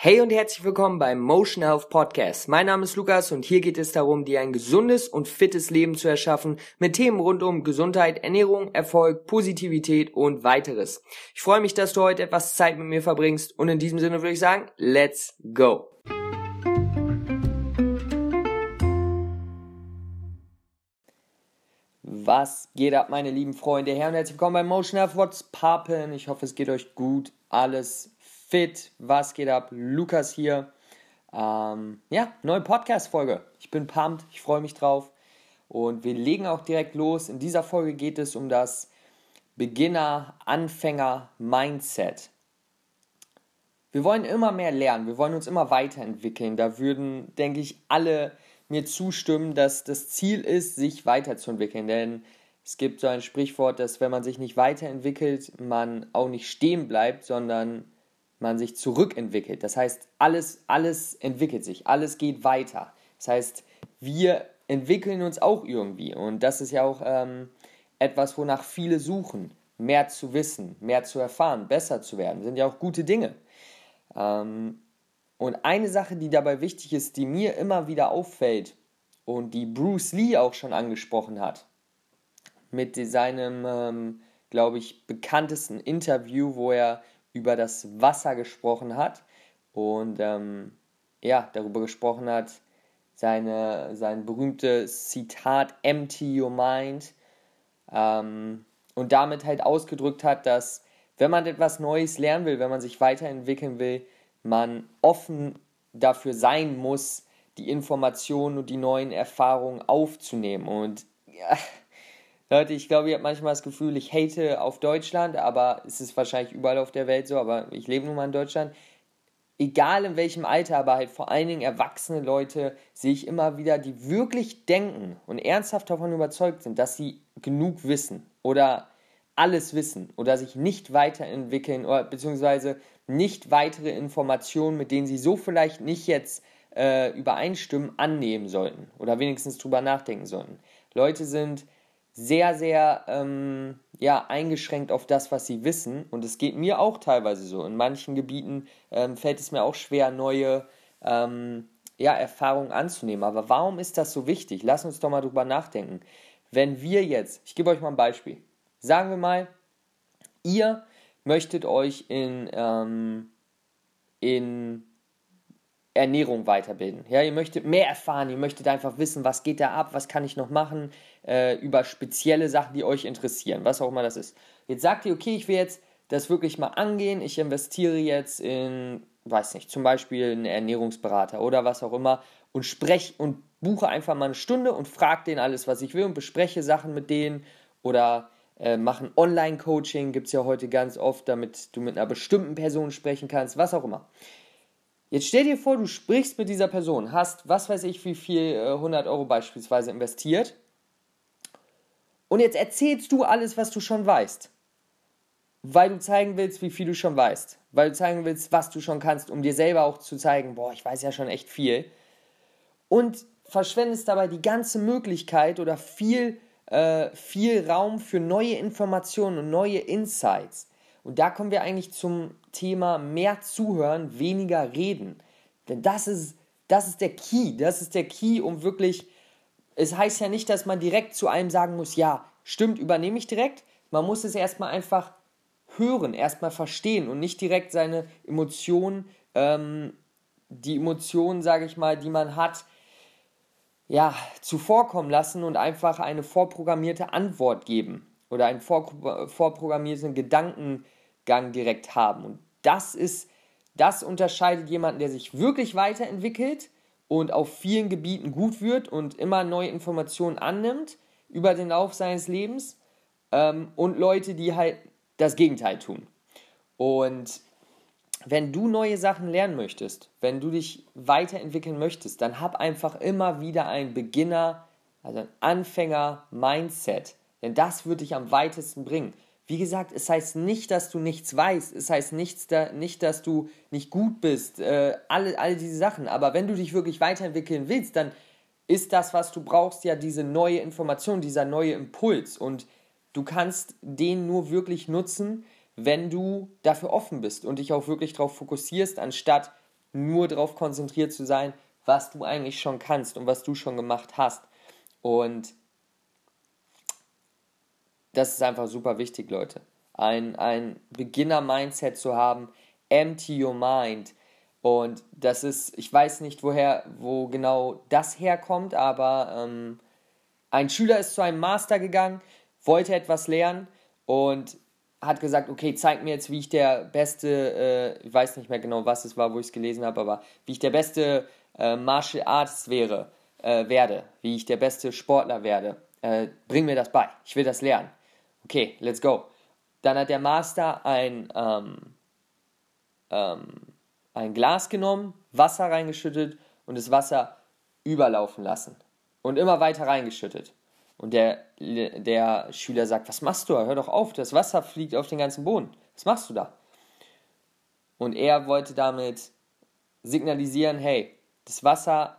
Hey und herzlich willkommen beim Motion Health Podcast. Mein Name ist Lukas und hier geht es darum, dir ein gesundes und fittes Leben zu erschaffen mit Themen rund um Gesundheit, Ernährung, Erfolg, Positivität und weiteres. Ich freue mich, dass du heute etwas Zeit mit mir verbringst und in diesem Sinne würde ich sagen, let's go. Was geht ab, meine lieben Freunde? Herr und herzlich willkommen beim Motion Health What's Papen. Ich hoffe, es geht euch gut. Alles fit. Was geht ab? Lukas hier. Ähm, ja, neue Podcast-Folge. Ich bin pumped, ich freue mich drauf. Und wir legen auch direkt los. In dieser Folge geht es um das Beginner-Anfänger-Mindset. Wir wollen immer mehr lernen, wir wollen uns immer weiterentwickeln. Da würden, denke ich, alle mir zustimmen, dass das Ziel ist, sich weiterzuentwickeln. Denn es gibt so ein Sprichwort, dass wenn man sich nicht weiterentwickelt, man auch nicht stehen bleibt, sondern man sich zurückentwickelt. Das heißt, alles, alles entwickelt sich, alles geht weiter. Das heißt, wir entwickeln uns auch irgendwie. Und das ist ja auch ähm, etwas, wonach viele suchen. Mehr zu wissen, mehr zu erfahren, besser zu werden, sind ja auch gute Dinge. Ähm, und eine Sache, die dabei wichtig ist, die mir immer wieder auffällt und die Bruce Lee auch schon angesprochen hat, mit seinem, ähm, glaube ich, bekanntesten Interview, wo er über das Wasser gesprochen hat und ähm, ja, darüber gesprochen hat, seine, sein berühmtes Zitat Empty Your Mind ähm, und damit halt ausgedrückt hat, dass wenn man etwas Neues lernen will, wenn man sich weiterentwickeln will, man offen dafür sein muss, die Informationen und die neuen Erfahrungen aufzunehmen. Und ja, Leute, ich glaube, ihr habt manchmal das Gefühl, ich hate auf Deutschland, aber es ist wahrscheinlich überall auf der Welt so, aber ich lebe nun mal in Deutschland. Egal in welchem Alter, aber halt vor allen Dingen erwachsene Leute, sehe ich immer wieder, die wirklich denken und ernsthaft davon überzeugt sind, dass sie genug wissen oder alles wissen oder sich nicht weiterentwickeln oder beziehungsweise nicht weitere Informationen, mit denen sie so vielleicht nicht jetzt äh, übereinstimmen, annehmen sollten oder wenigstens drüber nachdenken sollten. Leute sind sehr, sehr ähm, ja, eingeschränkt auf das, was sie wissen. Und es geht mir auch teilweise so. In manchen Gebieten ähm, fällt es mir auch schwer, neue ähm, ja, Erfahrungen anzunehmen. Aber warum ist das so wichtig? Lass uns doch mal drüber nachdenken. Wenn wir jetzt, ich gebe euch mal ein Beispiel. Sagen wir mal, ihr möchtet euch in, ähm, in Ernährung weiterbilden. Ja, ihr möchtet mehr erfahren, ihr möchtet einfach wissen, was geht da ab, was kann ich noch machen, äh, über spezielle Sachen, die euch interessieren, was auch immer das ist. Jetzt sagt ihr, okay, ich will jetzt das wirklich mal angehen, ich investiere jetzt in, weiß nicht, zum Beispiel einen Ernährungsberater oder was auch immer und spreche und buche einfach mal eine Stunde und frage den alles, was ich will und bespreche Sachen mit denen oder äh, machen Online-Coaching, gibt es ja heute ganz oft, damit du mit einer bestimmten Person sprechen kannst, was auch immer. Jetzt stell dir vor, du sprichst mit dieser Person, hast, was weiß ich, wie viel, 100 äh, Euro beispielsweise investiert. Und jetzt erzählst du alles, was du schon weißt. Weil du zeigen willst, wie viel du schon weißt. Weil du zeigen willst, was du schon kannst, um dir selber auch zu zeigen, boah, ich weiß ja schon echt viel. Und verschwendest dabei die ganze Möglichkeit oder viel, äh, viel Raum für neue Informationen und neue Insights. Und da kommen wir eigentlich zum Thema mehr zuhören, weniger reden. Denn das ist, das ist der Key. Das ist der Key, um wirklich. Es heißt ja nicht, dass man direkt zu einem sagen muss, ja, stimmt, übernehme ich direkt. Man muss es erstmal einfach hören, erstmal verstehen und nicht direkt seine Emotionen, ähm, die Emotionen, sage ich mal, die man hat, ja, zuvorkommen lassen und einfach eine vorprogrammierte Antwort geben oder einen vorprogrammierten Gedanken Gang direkt haben. Und das ist, das unterscheidet jemanden, der sich wirklich weiterentwickelt und auf vielen Gebieten gut wird und immer neue Informationen annimmt über den Lauf seines Lebens ähm, und Leute, die halt das Gegenteil tun. Und wenn du neue Sachen lernen möchtest, wenn du dich weiterentwickeln möchtest, dann hab einfach immer wieder ein Beginner, also ein Anfänger-Mindset. Denn das wird dich am weitesten bringen. Wie gesagt, es heißt nicht, dass du nichts weißt, es heißt nichts da, nicht, dass du nicht gut bist, äh, alle, all diese Sachen. Aber wenn du dich wirklich weiterentwickeln willst, dann ist das, was du brauchst, ja diese neue Information, dieser neue Impuls. Und du kannst den nur wirklich nutzen, wenn du dafür offen bist und dich auch wirklich darauf fokussierst, anstatt nur darauf konzentriert zu sein, was du eigentlich schon kannst und was du schon gemacht hast. Und das ist einfach super wichtig, Leute. Ein, ein Beginner-Mindset zu haben, empty your mind. Und das ist, ich weiß nicht, woher, wo genau das herkommt, aber ähm, ein Schüler ist zu einem Master gegangen, wollte etwas lernen und hat gesagt, okay, zeig mir jetzt, wie ich der beste, äh, ich weiß nicht mehr genau, was es war, wo ich es gelesen habe, aber wie ich der beste äh, Martial Arts wäre, äh, werde, wie ich der beste Sportler werde. Äh, bring mir das bei, ich will das lernen. Okay, let's go. Dann hat der Master ein, ähm, ähm, ein Glas genommen, Wasser reingeschüttet und das Wasser überlaufen lassen und immer weiter reingeschüttet. Und der, der Schüler sagt, was machst du? Hör doch auf, das Wasser fliegt auf den ganzen Boden. Was machst du da? Und er wollte damit signalisieren, hey, das Wasser,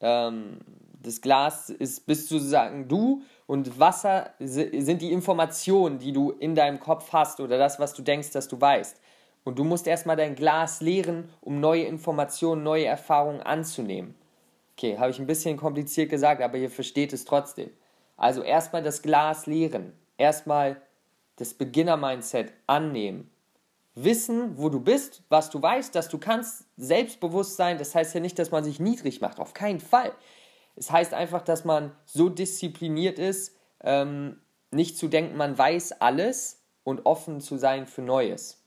ähm, das Glas ist bist sozusagen du und Wasser sind die Informationen, die du in deinem Kopf hast oder das, was du denkst, dass du weißt. Und du musst erstmal dein Glas leeren, um neue Informationen, neue Erfahrungen anzunehmen. Okay, habe ich ein bisschen kompliziert gesagt, aber ihr versteht es trotzdem. Also erstmal das Glas leeren, erstmal das Beginner-Mindset annehmen. Wissen, wo du bist, was du weißt, dass du kannst, selbstbewusst sein, das heißt ja nicht, dass man sich niedrig macht, auf keinen Fall. Es heißt einfach, dass man so diszipliniert ist, ähm, nicht zu denken, man weiß alles und offen zu sein für Neues.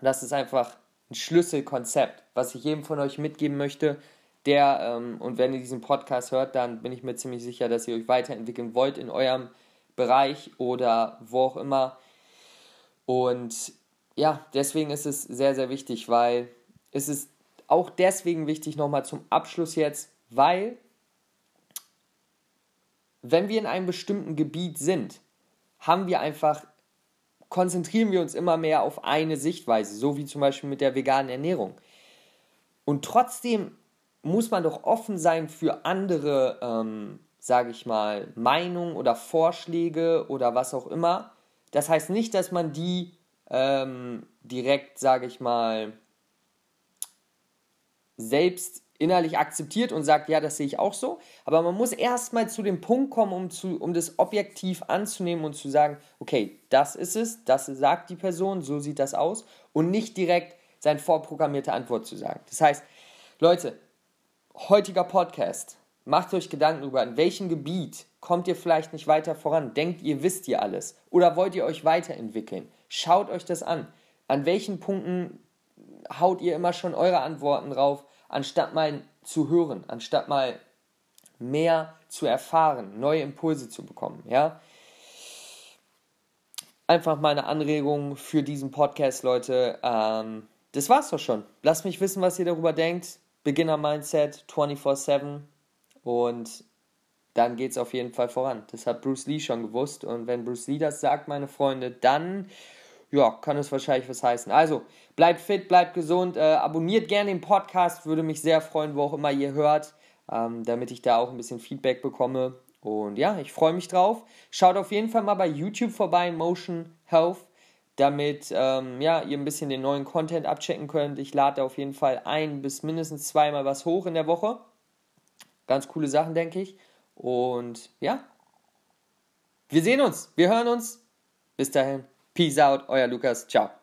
Das ist einfach ein Schlüsselkonzept, was ich jedem von euch mitgeben möchte, der, ähm, und wenn ihr diesen Podcast hört, dann bin ich mir ziemlich sicher, dass ihr euch weiterentwickeln wollt in eurem Bereich oder wo auch immer. Und ja, deswegen ist es sehr, sehr wichtig, weil es ist auch deswegen wichtig, nochmal zum Abschluss jetzt, weil wenn wir in einem bestimmten Gebiet sind, haben wir einfach, konzentrieren wir uns immer mehr auf eine Sichtweise, so wie zum Beispiel mit der veganen Ernährung. Und trotzdem muss man doch offen sein für andere, ähm, sage ich mal, Meinungen oder Vorschläge oder was auch immer. Das heißt nicht, dass man die ähm, direkt, sage ich mal, selbst innerlich akzeptiert und sagt, ja, das sehe ich auch so. Aber man muss erstmal zu dem Punkt kommen, um, zu, um das objektiv anzunehmen und zu sagen, okay, das ist es, das sagt die Person, so sieht das aus. Und nicht direkt seine vorprogrammierte Antwort zu sagen. Das heißt, Leute, heutiger Podcast. Macht euch Gedanken darüber, in welchem Gebiet kommt ihr vielleicht nicht weiter voran? Denkt ihr, wisst ihr alles? Oder wollt ihr euch weiterentwickeln? Schaut euch das an. An welchen Punkten haut ihr immer schon eure Antworten drauf, anstatt mal zu hören, anstatt mal mehr zu erfahren, neue Impulse zu bekommen, ja? Einfach mal eine Anregung für diesen Podcast, Leute. Ähm, das war's doch schon. Lasst mich wissen, was ihr darüber denkt. Beginner-Mindset 24-7 und dann geht es auf jeden Fall voran. Das hat Bruce Lee schon gewusst und wenn Bruce Lee das sagt, meine Freunde, dann ja, kann es wahrscheinlich was heißen. Also, bleibt fit, bleibt gesund, äh, abonniert gerne den Podcast, würde mich sehr freuen, wo auch immer ihr hört, ähm, damit ich da auch ein bisschen Feedback bekomme. Und ja, ich freue mich drauf. Schaut auf jeden Fall mal bei YouTube vorbei, Motion Health damit ähm, ja, ihr ein bisschen den neuen Content abchecken könnt. Ich lade auf jeden Fall ein bis mindestens zweimal was hoch in der Woche. Ganz coole Sachen, denke ich. Und ja, wir sehen uns, wir hören uns. Bis dahin, peace out, euer Lukas, ciao.